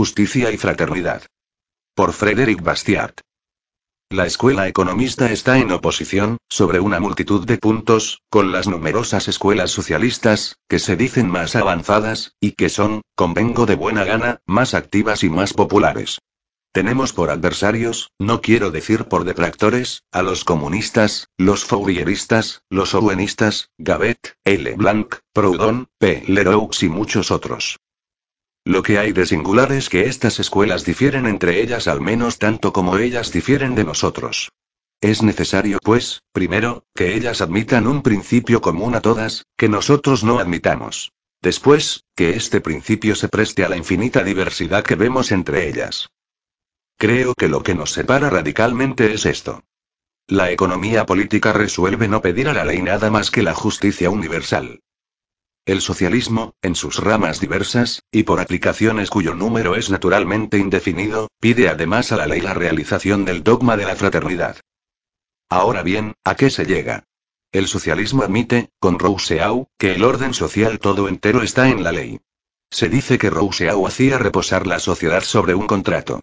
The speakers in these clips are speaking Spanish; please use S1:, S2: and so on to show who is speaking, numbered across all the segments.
S1: justicia y fraternidad. Por Frederick Bastiat. La escuela economista está en oposición, sobre una multitud de puntos, con las numerosas escuelas socialistas, que se dicen más avanzadas, y que son, convengo de buena gana, más activas y más populares. Tenemos por adversarios, no quiero decir por detractores, a los comunistas, los fourieristas, los owenistas, Gavet, L. Blanc, Proudhon, P. Leroux y muchos otros. Lo que hay de singular es que estas escuelas difieren entre ellas al menos tanto como ellas difieren de nosotros. Es necesario, pues, primero, que ellas admitan un principio común a todas, que nosotros no admitamos. Después, que este principio se preste a la infinita diversidad que vemos entre ellas. Creo que lo que nos separa radicalmente es esto. La economía política resuelve no pedir a la ley nada más que la justicia universal. El socialismo, en sus ramas diversas, y por aplicaciones cuyo número es naturalmente indefinido, pide además a la ley la realización del dogma de la fraternidad. Ahora bien, ¿a qué se llega? El socialismo admite, con Rousseau, que el orden social todo entero está en la ley. Se dice que Rousseau hacía reposar la sociedad sobre un contrato.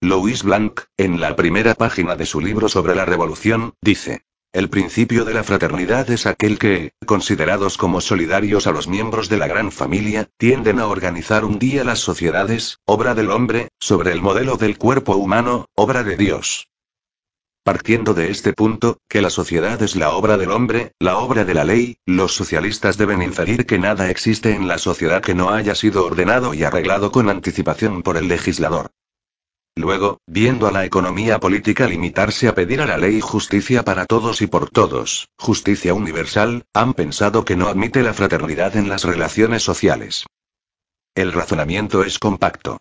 S1: Louis Blanc, en la primera página de su libro sobre la revolución, dice, el principio de la fraternidad es aquel que, considerados como solidarios a los miembros de la gran familia, tienden a organizar un día las sociedades, obra del hombre, sobre el modelo del cuerpo humano, obra de Dios. Partiendo de este punto, que la sociedad es la obra del hombre, la obra de la ley, los socialistas deben inferir que nada existe en la sociedad que no haya sido ordenado y arreglado con anticipación por el legislador. Luego, viendo a la economía política limitarse a pedir a la ley justicia para todos y por todos, justicia universal, han pensado que no admite la fraternidad en las relaciones sociales. El razonamiento es compacto.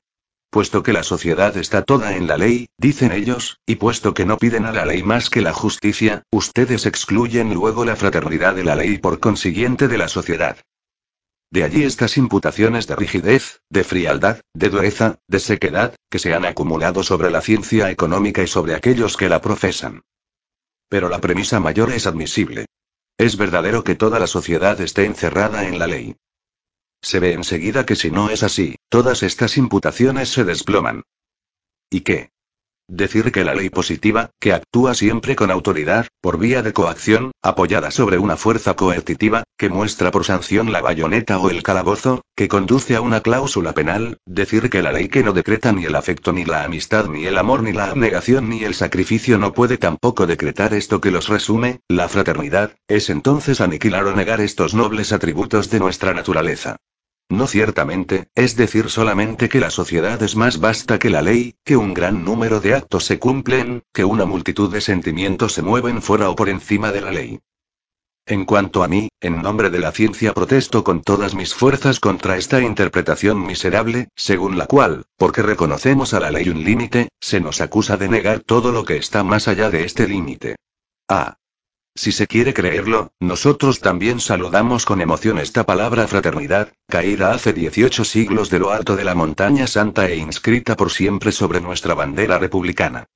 S1: Puesto que la sociedad está toda en la ley, dicen ellos, y puesto que no piden a la ley más que la justicia, ustedes excluyen luego la fraternidad de la ley y por consiguiente de la sociedad. De allí estas imputaciones de rigidez, de frialdad, de dureza, de sequedad, que se han acumulado sobre la ciencia económica y sobre aquellos que la profesan. Pero la premisa mayor es admisible. Es verdadero que toda la sociedad esté encerrada en la ley. Se ve enseguida que si no es así, todas estas imputaciones se desploman. ¿Y qué? Decir que la ley positiva, que actúa siempre con autoridad, por vía de coacción, apoyada sobre una fuerza coercitiva, que muestra por sanción la bayoneta o el calabozo, que conduce a una cláusula penal, decir que la ley que no decreta ni el afecto ni la amistad ni el amor ni la abnegación ni el sacrificio no puede tampoco decretar esto que los resume, la fraternidad, es entonces aniquilar o negar estos nobles atributos de nuestra naturaleza. No ciertamente, es decir solamente que la sociedad es más vasta que la ley, que un gran número de actos se cumplen, que una multitud de sentimientos se mueven fuera o por encima de la ley. En cuanto a mí, en nombre de la ciencia protesto con todas mis fuerzas contra esta interpretación miserable, según la cual, porque reconocemos a la ley un límite, se nos acusa de negar todo lo que está más allá de este límite. Ah, si se quiere creerlo, nosotros también saludamos con emoción esta palabra fraternidad, caída hace 18 siglos de lo alto de la montaña santa e inscrita por siempre sobre nuestra bandera republicana.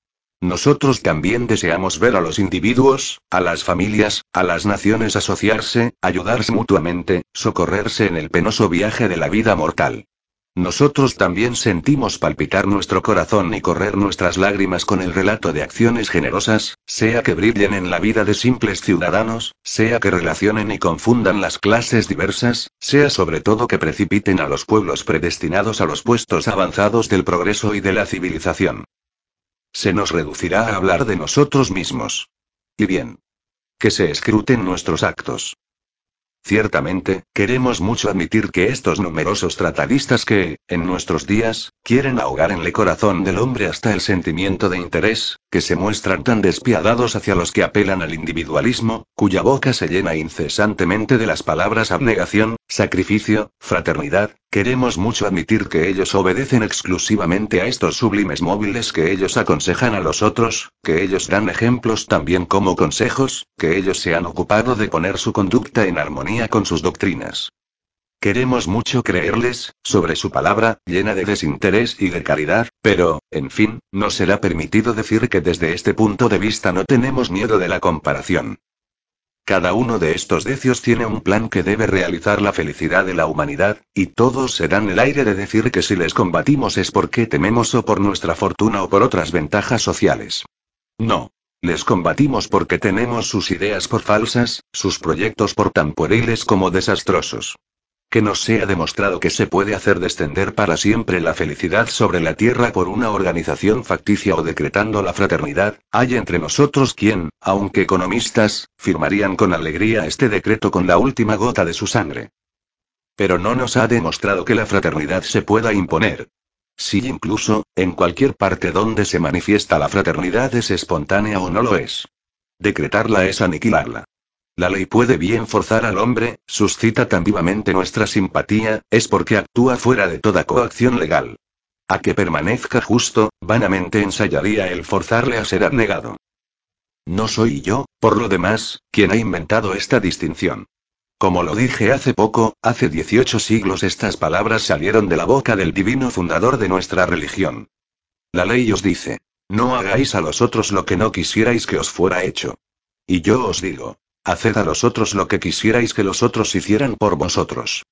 S1: Nosotros también deseamos ver a los individuos, a las familias, a las naciones asociarse, ayudarse mutuamente, socorrerse en el penoso viaje de la vida mortal. Nosotros también sentimos palpitar nuestro corazón y correr nuestras lágrimas con el relato de acciones generosas, sea que brillen en la vida de simples ciudadanos, sea que relacionen y confundan las clases diversas, sea sobre todo que precipiten a los pueblos predestinados a los puestos avanzados del progreso y de la civilización. Se nos reducirá a hablar de nosotros mismos. Y bien. Que se escruten nuestros actos. Ciertamente, queremos mucho admitir que estos numerosos tratadistas que, en nuestros días, quieren ahogar en el corazón del hombre hasta el sentimiento de interés, que se muestran tan despiadados hacia los que apelan al individualismo, cuya boca se llena incesantemente de las palabras abnegación, sacrificio, fraternidad, queremos mucho admitir que ellos obedecen exclusivamente a estos sublimes móviles que ellos aconsejan a los otros, que ellos dan ejemplos también como consejos, que ellos se han ocupado de poner su conducta en armonía con sus doctrinas. Queremos mucho creerles, sobre su palabra, llena de desinterés y de caridad, pero, en fin, no será permitido decir que desde este punto de vista no tenemos miedo de la comparación. Cada uno de estos decios tiene un plan que debe realizar la felicidad de la humanidad, y todos se dan el aire de decir que si les combatimos es porque tememos o por nuestra fortuna o por otras ventajas sociales. No. Les combatimos porque tenemos sus ideas por falsas, sus proyectos por tan pueriles como desastrosos. Que nos sea demostrado que se puede hacer descender para siempre la felicidad sobre la tierra por una organización facticia o decretando la fraternidad, hay entre nosotros quien, aunque economistas, firmarían con alegría este decreto con la última gota de su sangre. Pero no nos ha demostrado que la fraternidad se pueda imponer, si incluso, en cualquier parte donde se manifiesta la fraternidad es espontánea o no lo es. Decretarla es aniquilarla. La ley puede bien forzar al hombre, suscita tan vivamente nuestra simpatía, es porque actúa fuera de toda coacción legal. A que permanezca justo, vanamente ensayaría el forzarle a ser abnegado. No soy yo, por lo demás, quien ha inventado esta distinción. Como lo dije hace poco, hace 18 siglos estas palabras salieron de la boca del divino fundador de nuestra religión. La ley os dice, no hagáis a los otros lo que no quisierais que os fuera hecho. Y yo os digo, haced a los otros lo que quisierais que los otros hicieran por vosotros.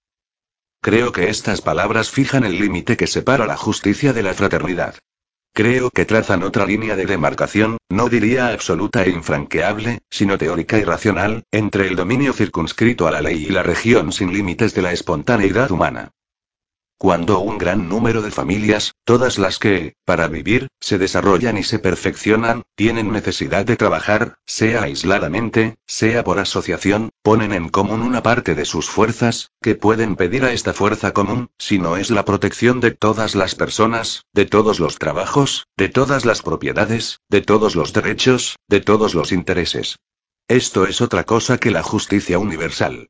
S1: Creo que estas palabras fijan el límite que separa la justicia de la fraternidad. Creo que trazan otra línea de demarcación, no diría absoluta e infranqueable, sino teórica y racional, entre el dominio circunscrito a la ley y la región sin límites de la espontaneidad humana. Cuando un gran número de familias, todas las que, para vivir, se desarrollan y se perfeccionan, tienen necesidad de trabajar, sea aisladamente, sea por asociación, ponen en común una parte de sus fuerzas, que pueden pedir a esta fuerza común, si no es la protección de todas las personas, de todos los trabajos, de todas las propiedades, de todos los derechos, de todos los intereses. Esto es otra cosa que la justicia universal.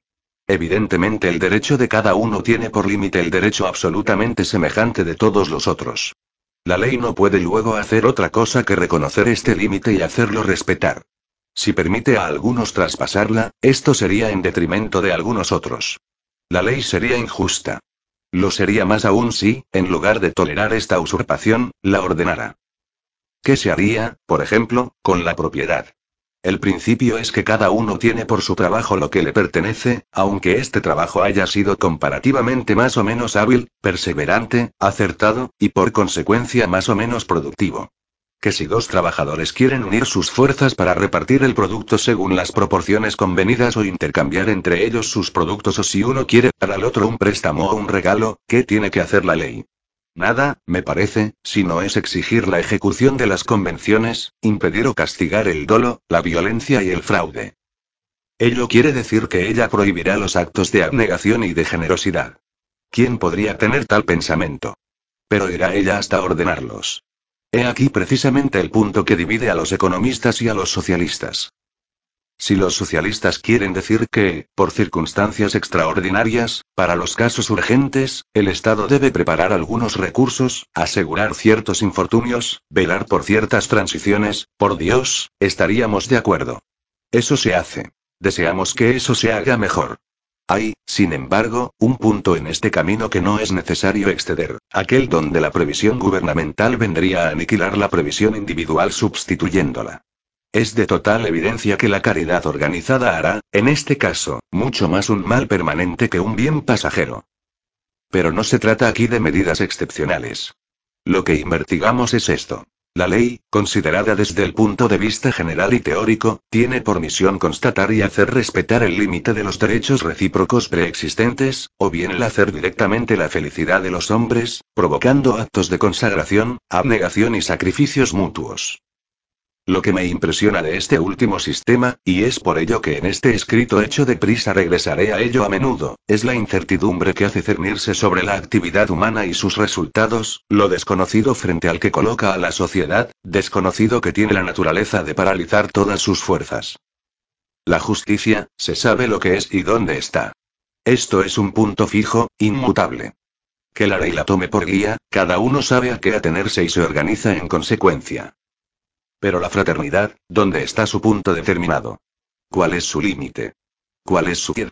S1: Evidentemente el derecho de cada uno tiene por límite el derecho absolutamente semejante de todos los otros. La ley no puede luego hacer otra cosa que reconocer este límite y hacerlo respetar. Si permite a algunos traspasarla, esto sería en detrimento de algunos otros. La ley sería injusta. Lo sería más aún si, en lugar de tolerar esta usurpación, la ordenara. ¿Qué se haría, por ejemplo, con la propiedad? El principio es que cada uno tiene por su trabajo lo que le pertenece, aunque este trabajo haya sido comparativamente más o menos hábil, perseverante, acertado, y por consecuencia más o menos productivo. Que si dos trabajadores quieren unir sus fuerzas para repartir el producto según las proporciones convenidas o intercambiar entre ellos sus productos o si uno quiere dar al otro un préstamo o un regalo, ¿qué tiene que hacer la ley? Nada, me parece, si no es exigir la ejecución de las convenciones, impedir o castigar el dolo, la violencia y el fraude. Ello quiere decir que ella prohibirá los actos de abnegación y de generosidad. ¿Quién podría tener tal pensamiento? Pero irá ella hasta ordenarlos. He aquí precisamente el punto que divide a los economistas y a los socialistas. Si los socialistas quieren decir que, por circunstancias extraordinarias, para los casos urgentes, el Estado debe preparar algunos recursos, asegurar ciertos infortunios, velar por ciertas transiciones, por Dios, estaríamos de acuerdo. Eso se hace. Deseamos que eso se haga mejor. Hay, sin embargo, un punto en este camino que no es necesario exceder, aquel donde la previsión gubernamental vendría a aniquilar la previsión individual sustituyéndola. Es de total evidencia que la caridad organizada hará, en este caso, mucho más un mal permanente que un bien pasajero. Pero no se trata aquí de medidas excepcionales. Lo que investigamos es esto. La ley, considerada desde el punto de vista general y teórico, tiene por misión constatar y hacer respetar el límite de los derechos recíprocos preexistentes, o bien el hacer directamente la felicidad de los hombres, provocando actos de consagración, abnegación y sacrificios mutuos. Lo que me impresiona de este último sistema, y es por ello que en este escrito hecho de prisa regresaré a ello a menudo, es la incertidumbre que hace cernirse sobre la actividad humana y sus resultados, lo desconocido frente al que coloca a la sociedad, desconocido que tiene la naturaleza de paralizar todas sus fuerzas. La justicia, se sabe lo que es y dónde está. Esto es un punto fijo, inmutable. Que la ley la tome por guía, cada uno sabe a qué atenerse y se organiza en consecuencia. Pero la fraternidad, ¿dónde está su punto determinado? ¿Cuál es su límite? ¿Cuál es su fiel?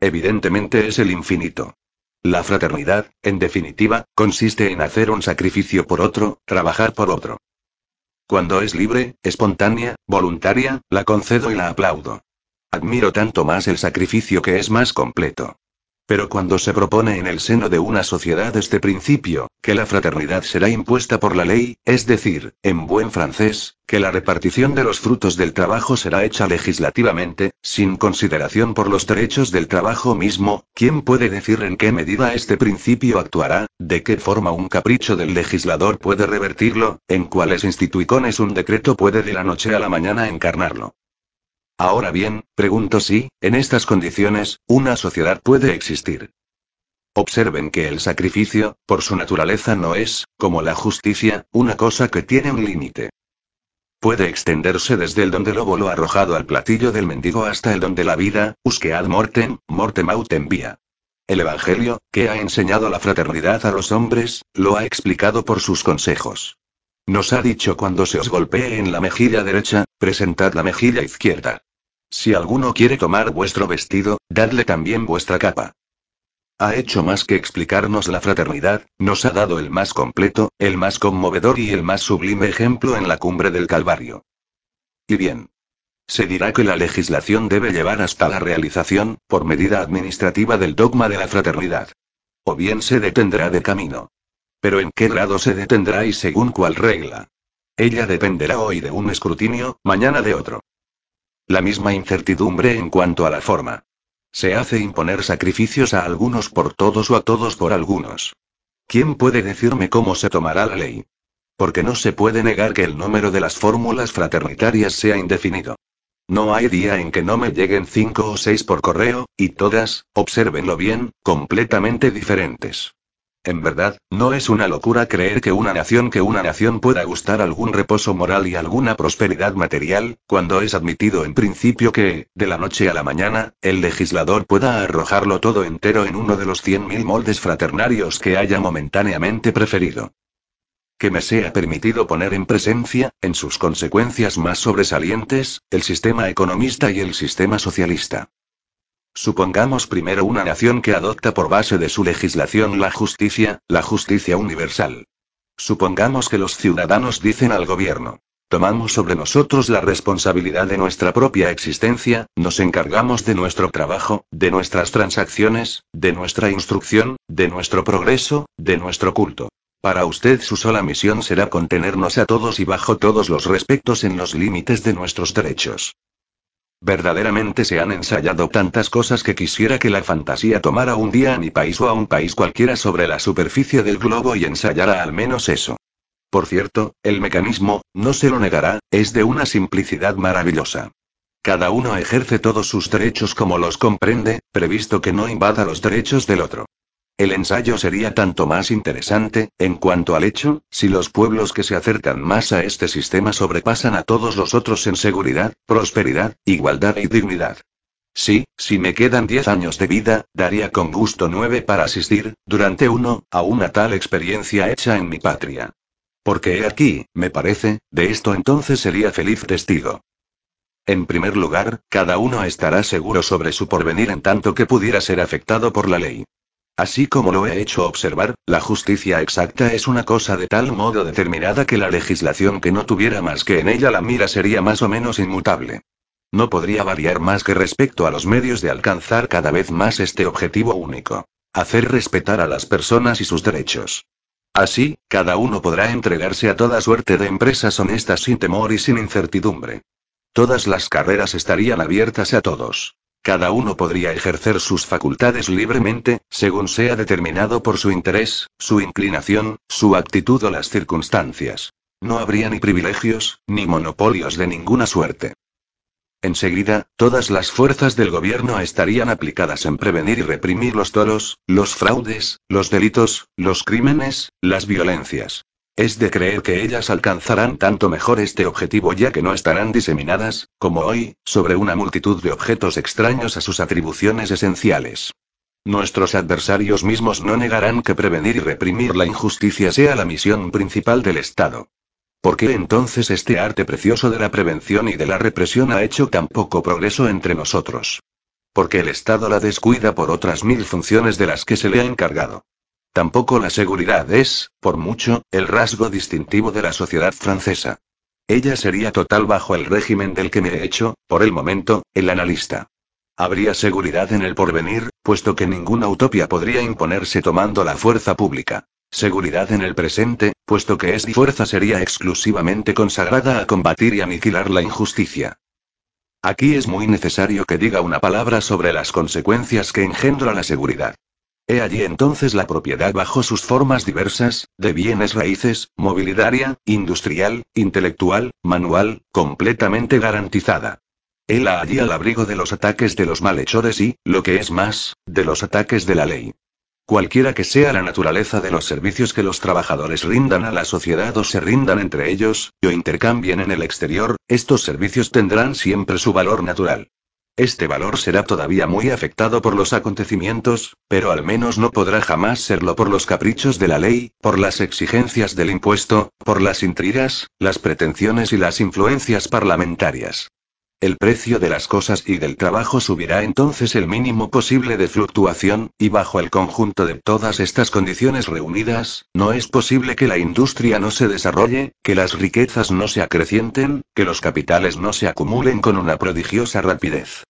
S1: Evidentemente es el infinito. La fraternidad, en definitiva, consiste en hacer un sacrificio por otro, trabajar por otro. Cuando es libre, espontánea, voluntaria, la concedo y la aplaudo. Admiro tanto más el sacrificio que es más completo. Pero cuando se propone en el seno de una sociedad este principio, que la fraternidad será impuesta por la ley, es decir, en buen francés, que la repartición de los frutos del trabajo será hecha legislativamente, sin consideración por los derechos del trabajo mismo, ¿quién puede decir en qué medida este principio actuará, de qué forma un capricho del legislador puede revertirlo, en cuáles instituicones un decreto puede de la noche a la mañana encarnarlo? Ahora bien, pregunto si, en estas condiciones, una sociedad puede existir. Observen que el sacrificio, por su naturaleza no es, como la justicia, una cosa que tiene un límite. Puede extenderse desde el donde lobo lo arrojado al platillo del mendigo hasta el donde la vida, usquead mortem, mortem autem via. El Evangelio, que ha enseñado la fraternidad a los hombres, lo ha explicado por sus consejos. Nos ha dicho cuando se os golpee en la mejilla derecha, presentad la mejilla izquierda. Si alguno quiere tomar vuestro vestido, dadle también vuestra capa. Ha hecho más que explicarnos la fraternidad, nos ha dado el más completo, el más conmovedor y el más sublime ejemplo en la cumbre del Calvario. Y bien. Se dirá que la legislación debe llevar hasta la realización, por medida administrativa del dogma de la fraternidad. O bien se detendrá de camino. Pero ¿en qué grado se detendrá y según cuál regla? Ella dependerá hoy de un escrutinio, mañana de otro. La misma incertidumbre en cuanto a la forma. Se hace imponer sacrificios a algunos por todos o a todos por algunos. ¿Quién puede decirme cómo se tomará la ley? Porque no se puede negar que el número de las fórmulas fraternitarias sea indefinido. No hay día en que no me lleguen cinco o seis por correo, y todas, obsérvenlo bien, completamente diferentes. En verdad, no es una locura creer que una nación que una nación pueda gustar algún reposo moral y alguna prosperidad material, cuando es admitido en principio que, de la noche a la mañana, el legislador pueda arrojarlo todo entero en uno de los cien mil moldes fraternarios que haya momentáneamente preferido. Que me sea permitido poner en presencia, en sus consecuencias más sobresalientes, el sistema economista y el sistema socialista. Supongamos primero una nación que adopta por base de su legislación la justicia, la justicia universal. Supongamos que los ciudadanos dicen al gobierno, tomamos sobre nosotros la responsabilidad de nuestra propia existencia, nos encargamos de nuestro trabajo, de nuestras transacciones, de nuestra instrucción, de nuestro progreso, de nuestro culto. Para usted su sola misión será contenernos a todos y bajo todos los respectos en los límites de nuestros derechos. Verdaderamente se han ensayado tantas cosas que quisiera que la fantasía tomara un día a mi país o a un país cualquiera sobre la superficie del globo y ensayara al menos eso. Por cierto, el mecanismo, no se lo negará, es de una simplicidad maravillosa. Cada uno ejerce todos sus derechos como los comprende, previsto que no invada los derechos del otro. El ensayo sería tanto más interesante, en cuanto al hecho, si los pueblos que se acercan más a este sistema sobrepasan a todos los otros en seguridad, prosperidad, igualdad y dignidad. Sí, si me quedan diez años de vida, daría con gusto nueve para asistir, durante uno, a una tal experiencia hecha en mi patria. Porque he aquí, me parece, de esto entonces sería feliz testigo. En primer lugar, cada uno estará seguro sobre su porvenir en tanto que pudiera ser afectado por la ley. Así como lo he hecho observar, la justicia exacta es una cosa de tal modo determinada que la legislación que no tuviera más que en ella la mira sería más o menos inmutable. No podría variar más que respecto a los medios de alcanzar cada vez más este objetivo único. Hacer respetar a las personas y sus derechos. Así, cada uno podrá entregarse a toda suerte de empresas honestas sin temor y sin incertidumbre. Todas las carreras estarían abiertas a todos. Cada uno podría ejercer sus facultades libremente, según sea determinado por su interés, su inclinación, su actitud o las circunstancias. No habría ni privilegios, ni monopolios de ninguna suerte. Enseguida, todas las fuerzas del gobierno estarían aplicadas en prevenir y reprimir los toros, los fraudes, los delitos, los crímenes, las violencias. Es de creer que ellas alcanzarán tanto mejor este objetivo ya que no estarán diseminadas, como hoy, sobre una multitud de objetos extraños a sus atribuciones esenciales. Nuestros adversarios mismos no negarán que prevenir y reprimir la injusticia sea la misión principal del Estado. ¿Por qué entonces este arte precioso de la prevención y de la represión ha hecho tan poco progreso entre nosotros? Porque el Estado la descuida por otras mil funciones de las que se le ha encargado. Tampoco la seguridad es, por mucho, el rasgo distintivo de la sociedad francesa. Ella sería total bajo el régimen del que me he hecho, por el momento, el analista. Habría seguridad en el porvenir, puesto que ninguna utopía podría imponerse tomando la fuerza pública. Seguridad en el presente, puesto que esta fuerza sería exclusivamente consagrada a combatir y aniquilar la injusticia. Aquí es muy necesario que diga una palabra sobre las consecuencias que engendra la seguridad. He allí entonces la propiedad bajo sus formas diversas, de bienes raíces, mobiliaria, industrial, intelectual, manual, completamente garantizada. Hela allí al abrigo de los ataques de los malhechores y, lo que es más, de los ataques de la ley. Cualquiera que sea la naturaleza de los servicios que los trabajadores rindan a la sociedad o se rindan entre ellos, o intercambien en el exterior, estos servicios tendrán siempre su valor natural. Este valor será todavía muy afectado por los acontecimientos, pero al menos no podrá jamás serlo por los caprichos de la ley, por las exigencias del impuesto, por las intrigas, las pretensiones y las influencias parlamentarias. El precio de las cosas y del trabajo subirá entonces el mínimo posible de fluctuación, y bajo el conjunto de todas estas condiciones reunidas, no es posible que la industria no se desarrolle, que las riquezas no se acrecienten, que los capitales no se acumulen con una prodigiosa rapidez.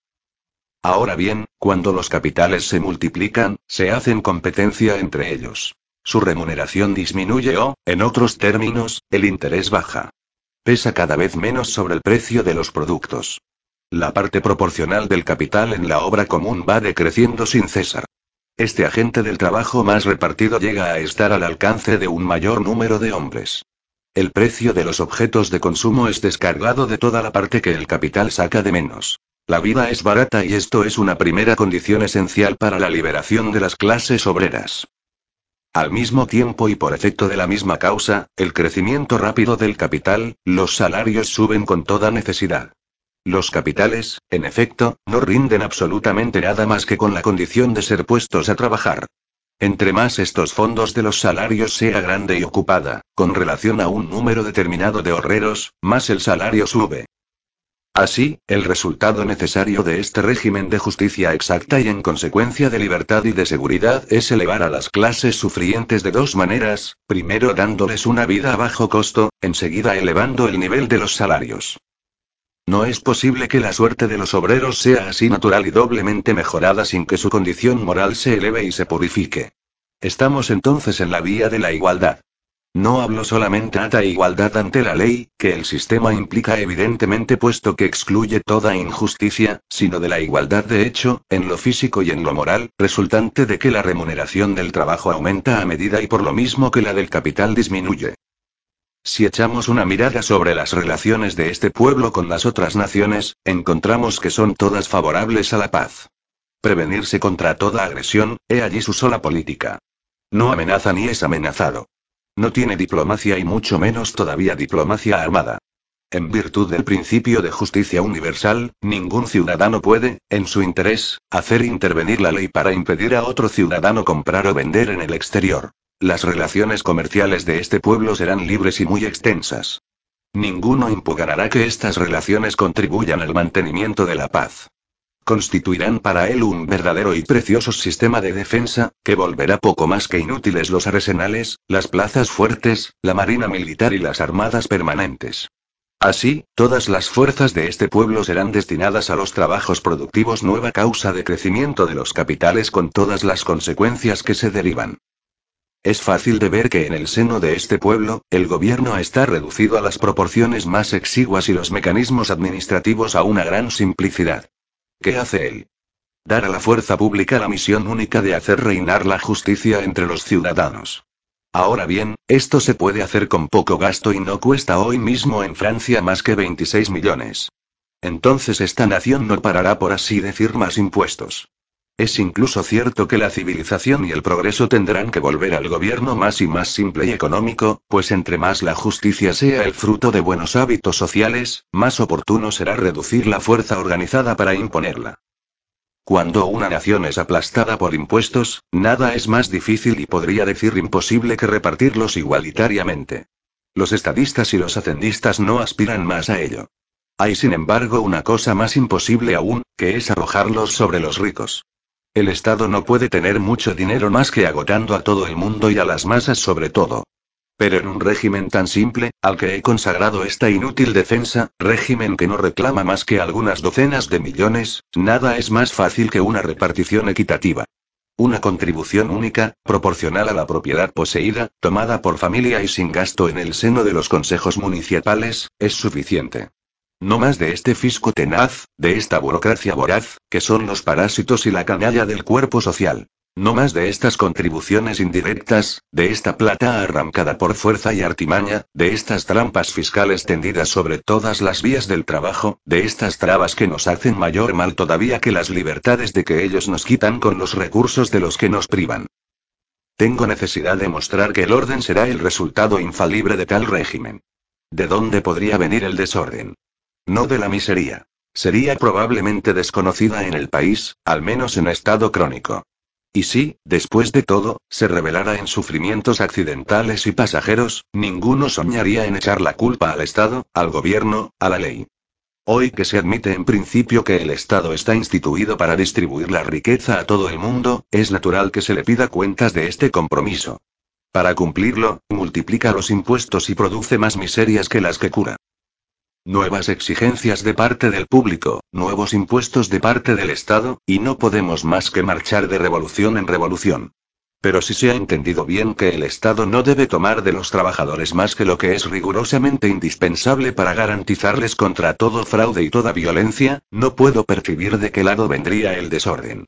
S1: Ahora bien, cuando los capitales se multiplican, se hacen competencia entre ellos. Su remuneración disminuye o, en otros términos, el interés baja. Pesa cada vez menos sobre el precio de los productos. La parte proporcional del capital en la obra común va decreciendo sin cesar. Este agente del trabajo más repartido llega a estar al alcance de un mayor número de hombres. El precio de los objetos de consumo es descargado de toda la parte que el capital saca de menos. La vida es barata y esto es una primera condición esencial para la liberación de las clases obreras. Al mismo tiempo y por efecto de la misma causa, el crecimiento rápido del capital, los salarios suben con toda necesidad. Los capitales, en efecto, no rinden absolutamente nada más que con la condición de ser puestos a trabajar. Entre más estos fondos de los salarios sea grande y ocupada, con relación a un número determinado de horreros, más el salario sube. Así, el resultado necesario de este régimen de justicia exacta y en consecuencia de libertad y de seguridad es elevar a las clases sufrientes de dos maneras, primero dándoles una vida a bajo costo, enseguida elevando el nivel de los salarios. No es posible que la suerte de los obreros sea así natural y doblemente mejorada sin que su condición moral se eleve y se purifique. Estamos entonces en la vía de la igualdad. No hablo solamente de igualdad ante la ley, que el sistema implica evidentemente puesto que excluye toda injusticia, sino de la igualdad de hecho, en lo físico y en lo moral, resultante de que la remuneración del trabajo aumenta a medida y por lo mismo que la del capital disminuye. Si echamos una mirada sobre las relaciones de este pueblo con las otras naciones, encontramos que son todas favorables a la paz. Prevenirse contra toda agresión, he allí su sola política. No amenaza ni es amenazado. No tiene diplomacia y mucho menos todavía diplomacia armada. En virtud del principio de justicia universal, ningún ciudadano puede, en su interés, hacer intervenir la ley para impedir a otro ciudadano comprar o vender en el exterior. Las relaciones comerciales de este pueblo serán libres y muy extensas. Ninguno impugnará que estas relaciones contribuyan al mantenimiento de la paz constituirán para él un verdadero y precioso sistema de defensa, que volverá poco más que inútiles los arsenales, las plazas fuertes, la marina militar y las armadas permanentes. Así, todas las fuerzas de este pueblo serán destinadas a los trabajos productivos nueva causa de crecimiento de los capitales con todas las consecuencias que se derivan. Es fácil de ver que en el seno de este pueblo, el gobierno está reducido a las proporciones más exiguas y los mecanismos administrativos a una gran simplicidad. ¿Qué hace él? Dar a la fuerza pública la misión única de hacer reinar la justicia entre los ciudadanos. Ahora bien, esto se puede hacer con poco gasto y no cuesta hoy mismo en Francia más que 26 millones. Entonces esta nación no parará por así decir más impuestos. Es incluso cierto que la civilización y el progreso tendrán que volver al gobierno más y más simple y económico, pues entre más la justicia sea el fruto de buenos hábitos sociales, más oportuno será reducir la fuerza organizada para imponerla. Cuando una nación es aplastada por impuestos, nada es más difícil y podría decir imposible que repartirlos igualitariamente. Los estadistas y los hacendistas no aspiran más a ello. Hay sin embargo una cosa más imposible aún, que es arrojarlos sobre los ricos. El Estado no puede tener mucho dinero más que agotando a todo el mundo y a las masas sobre todo. Pero en un régimen tan simple, al que he consagrado esta inútil defensa, régimen que no reclama más que algunas docenas de millones, nada es más fácil que una repartición equitativa. Una contribución única, proporcional a la propiedad poseída, tomada por familia y sin gasto en el seno de los consejos municipales, es suficiente. No más de este fisco tenaz, de esta burocracia voraz, que son los parásitos y la canalla del cuerpo social. No más de estas contribuciones indirectas, de esta plata arrancada por fuerza y artimaña, de estas trampas fiscales tendidas sobre todas las vías del trabajo, de estas trabas que nos hacen mayor mal todavía que las libertades de que ellos nos quitan con los recursos de los que nos privan. Tengo necesidad de mostrar que el orden será el resultado infalible de tal régimen. ¿De dónde podría venir el desorden? No de la miseria. Sería probablemente desconocida en el país, al menos en estado crónico. Y si, después de todo, se revelara en sufrimientos accidentales y pasajeros, ninguno soñaría en echar la culpa al Estado, al gobierno, a la ley. Hoy que se admite en principio que el Estado está instituido para distribuir la riqueza a todo el mundo, es natural que se le pida cuentas de este compromiso. Para cumplirlo, multiplica los impuestos y produce más miserias que las que cura. Nuevas exigencias de parte del público, nuevos impuestos de parte del Estado, y no podemos más que marchar de revolución en revolución. Pero si se ha entendido bien que el Estado no debe tomar de los trabajadores más que lo que es rigurosamente indispensable para garantizarles contra todo fraude y toda violencia, no puedo percibir de qué lado vendría el desorden.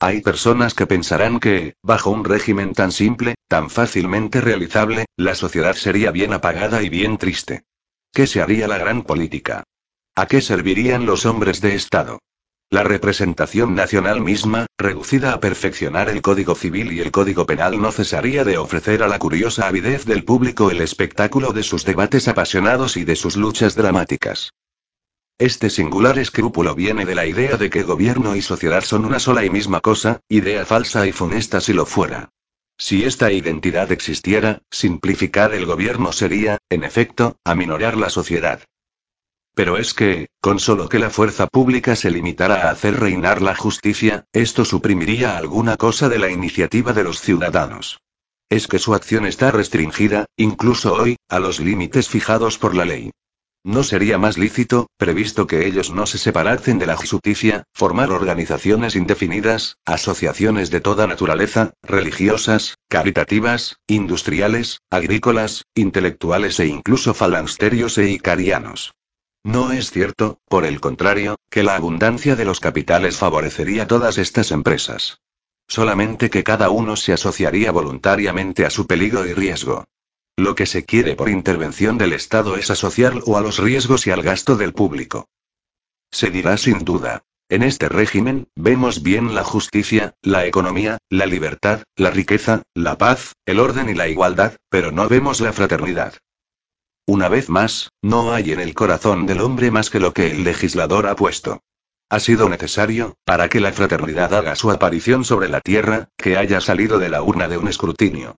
S1: Hay personas que pensarán que, bajo un régimen tan simple, tan fácilmente realizable, la sociedad sería bien apagada y bien triste. ¿Qué se haría la gran política? ¿A qué servirían los hombres de Estado? La representación nacional misma, reducida a perfeccionar el Código Civil y el Código Penal, no cesaría de ofrecer a la curiosa avidez del público el espectáculo de sus debates apasionados y de sus luchas dramáticas. Este singular escrúpulo viene de la idea de que gobierno y sociedad son una sola y misma cosa, idea falsa y funesta si lo fuera. Si esta identidad existiera, simplificar el gobierno sería, en efecto, aminorar la sociedad. Pero es que, con solo que la fuerza pública se limitara a hacer reinar la justicia, esto suprimiría alguna cosa de la iniciativa de los ciudadanos. Es que su acción está restringida, incluso hoy, a los límites fijados por la ley. ¿No sería más lícito, previsto que ellos no se separasen de la justicia, formar organizaciones indefinidas, asociaciones de toda naturaleza, religiosas, caritativas, industriales, agrícolas, intelectuales e incluso falansterios e icarianos? No es cierto, por el contrario, que la abundancia de los capitales favorecería todas estas empresas. Solamente que cada uno se asociaría voluntariamente a su peligro y riesgo. Lo que se quiere por intervención del Estado es asociarlo a los riesgos y al gasto del público. Se dirá sin duda. En este régimen, vemos bien la justicia, la economía, la libertad, la riqueza, la paz, el orden y la igualdad, pero no vemos la fraternidad. Una vez más, no hay en el corazón del hombre más que lo que el legislador ha puesto. Ha sido necesario, para que la fraternidad haga su aparición sobre la tierra, que haya salido de la urna de un escrutinio.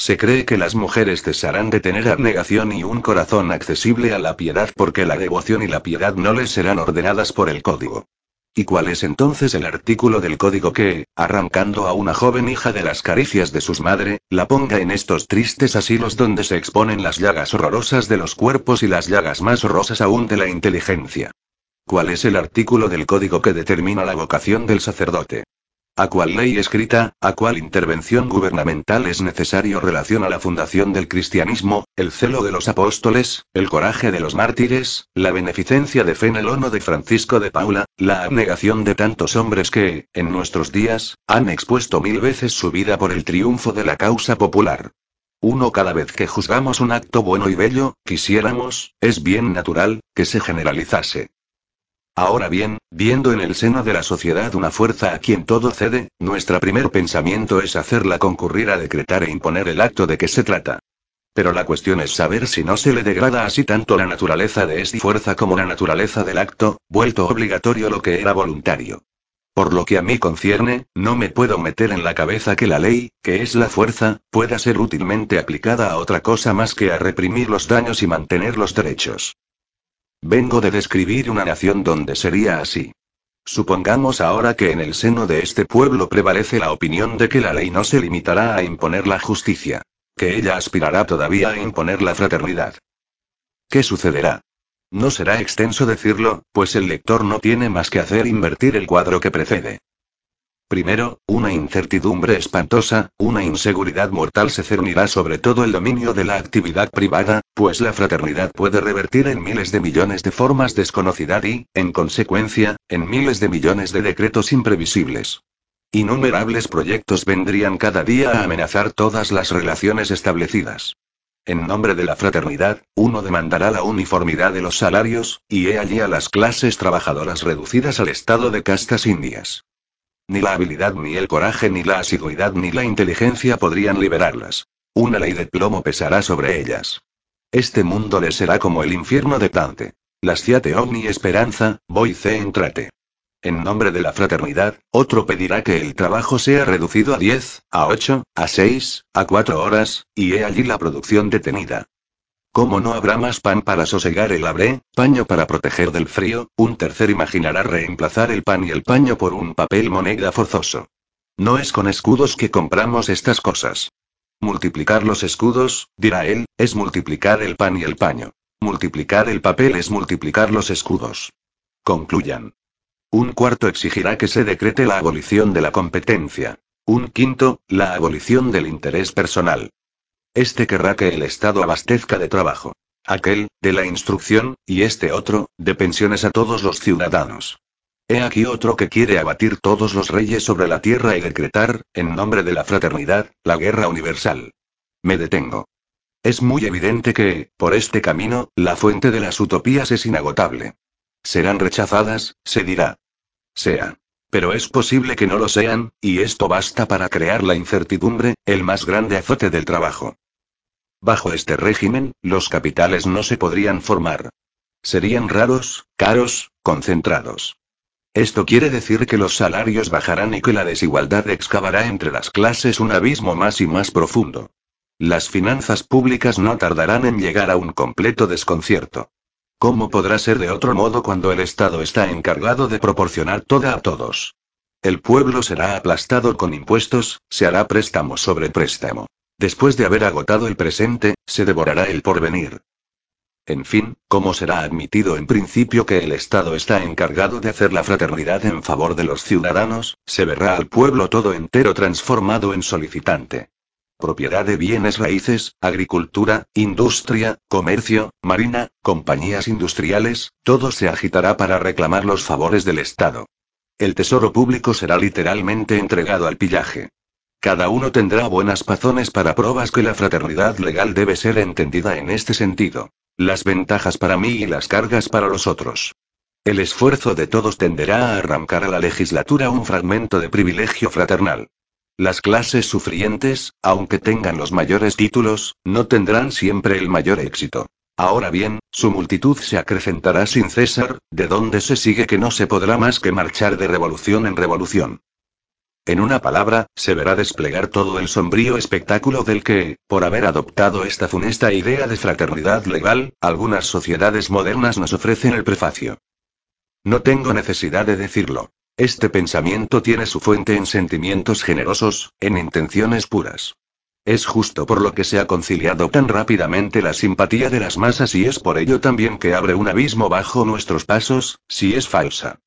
S1: Se cree que las mujeres cesarán de tener abnegación y un corazón accesible a la piedad porque la devoción y la piedad no les serán ordenadas por el código. ¿Y cuál es entonces el artículo del código que, arrancando a una joven hija de las caricias de sus madre, la ponga en estos tristes asilos donde se exponen las llagas horrorosas de los cuerpos y las llagas más horrorosas aún de la inteligencia? ¿Cuál es el artículo del código que determina la vocación del sacerdote? ¿A cuál ley escrita, a cuál intervención gubernamental es necesario relación a la fundación del cristianismo, el celo de los apóstoles, el coraje de los mártires, la beneficencia de Fenelón o de Francisco de Paula, la abnegación de tantos hombres que, en nuestros días, han expuesto mil veces su vida por el triunfo de la causa popular? Uno cada vez que juzgamos un acto bueno y bello, quisiéramos, es bien natural, que se generalizase. Ahora bien, viendo en el seno de la sociedad una fuerza a quien todo cede, nuestro primer pensamiento es hacerla concurrir a decretar e imponer el acto de que se trata. Pero la cuestión es saber si no se le degrada así tanto la naturaleza de esta fuerza como la naturaleza del acto, vuelto obligatorio lo que era voluntario. Por lo que a mí concierne, no me puedo meter en la cabeza que la ley, que es la fuerza, pueda ser útilmente aplicada a otra cosa más que a reprimir los daños y mantener los derechos. Vengo de describir una nación donde sería así. Supongamos ahora que en el seno de este pueblo prevalece la opinión de que la ley no se limitará a imponer la justicia. que ella aspirará todavía a imponer la fraternidad. ¿Qué sucederá? No será extenso decirlo, pues el lector no tiene más que hacer invertir el cuadro que precede. Primero, una incertidumbre espantosa, una inseguridad mortal se cernirá sobre todo el dominio de la actividad privada, pues la fraternidad puede revertir en miles de millones de formas desconocidas y, en consecuencia, en miles de millones de decretos imprevisibles. Innumerables proyectos vendrían cada día a amenazar todas las relaciones establecidas. En nombre de la fraternidad, uno demandará la uniformidad de los salarios, y he allí a las clases trabajadoras reducidas al estado de castas indias. Ni la habilidad, ni el coraje, ni la asiduidad, ni la inteligencia podrían liberarlas. Una ley de plomo pesará sobre ellas. Este mundo les será como el infierno de Dante. Lasciate omni esperanza, voice entrate. En nombre de la fraternidad, otro pedirá que el trabajo sea reducido a 10, a 8, a 6, a 4 horas, y he allí la producción detenida. Como no habrá más pan para sosegar el hambre, paño para proteger del frío, un tercer imaginará reemplazar el pan y el paño por un papel moneda forzoso. No es con escudos que compramos estas cosas. Multiplicar los escudos, dirá él, es multiplicar el pan y el paño. Multiplicar el papel es multiplicar los escudos. Concluyan. Un cuarto exigirá que se decrete la abolición de la competencia. Un quinto, la abolición del interés personal. Este querrá que el Estado abastezca de trabajo. Aquel, de la instrucción, y este otro, de pensiones a todos los ciudadanos. He aquí otro que quiere abatir todos los reyes sobre la tierra y decretar, en nombre de la fraternidad, la guerra universal. Me detengo. Es muy evidente que, por este camino, la fuente de las utopías es inagotable. Serán rechazadas, se dirá. Sea. Pero es posible que no lo sean, y esto basta para crear la incertidumbre, el más grande azote del trabajo. Bajo este régimen, los capitales no se podrían formar. Serían raros, caros, concentrados. Esto quiere decir que los salarios bajarán y que la desigualdad excavará entre las clases un abismo más y más profundo. Las finanzas públicas no tardarán en llegar a un completo desconcierto. ¿Cómo podrá ser de otro modo cuando el Estado está encargado de proporcionar toda a todos? El pueblo será aplastado con impuestos, se hará préstamo sobre préstamo. Después de haber agotado el presente, se devorará el porvenir. En fin, como será admitido en principio que el Estado está encargado de hacer la fraternidad en favor de los ciudadanos, se verá al pueblo todo entero transformado en solicitante propiedad de bienes raíces, agricultura, industria, comercio, marina, compañías industriales, todo se agitará para reclamar los favores del Estado. El tesoro público será literalmente entregado al pillaje. Cada uno tendrá buenas razones para pruebas que la fraternidad legal debe ser entendida en este sentido. Las ventajas para mí y las cargas para los otros. El esfuerzo de todos tenderá a arrancar a la legislatura un fragmento de privilegio fraternal. Las clases sufrientes, aunque tengan los mayores títulos, no tendrán siempre el mayor éxito. Ahora bien, su multitud se acrecentará sin cesar, de donde se sigue que no se podrá más que marchar de revolución en revolución. En una palabra, se verá desplegar todo el sombrío espectáculo del que, por haber adoptado esta funesta idea de fraternidad legal, algunas sociedades modernas nos ofrecen el prefacio. No tengo necesidad de decirlo. Este pensamiento tiene su fuente en sentimientos generosos, en intenciones puras. Es justo por lo que se ha conciliado tan rápidamente la simpatía de las masas y es por ello también que abre un abismo bajo nuestros pasos, si es falsa.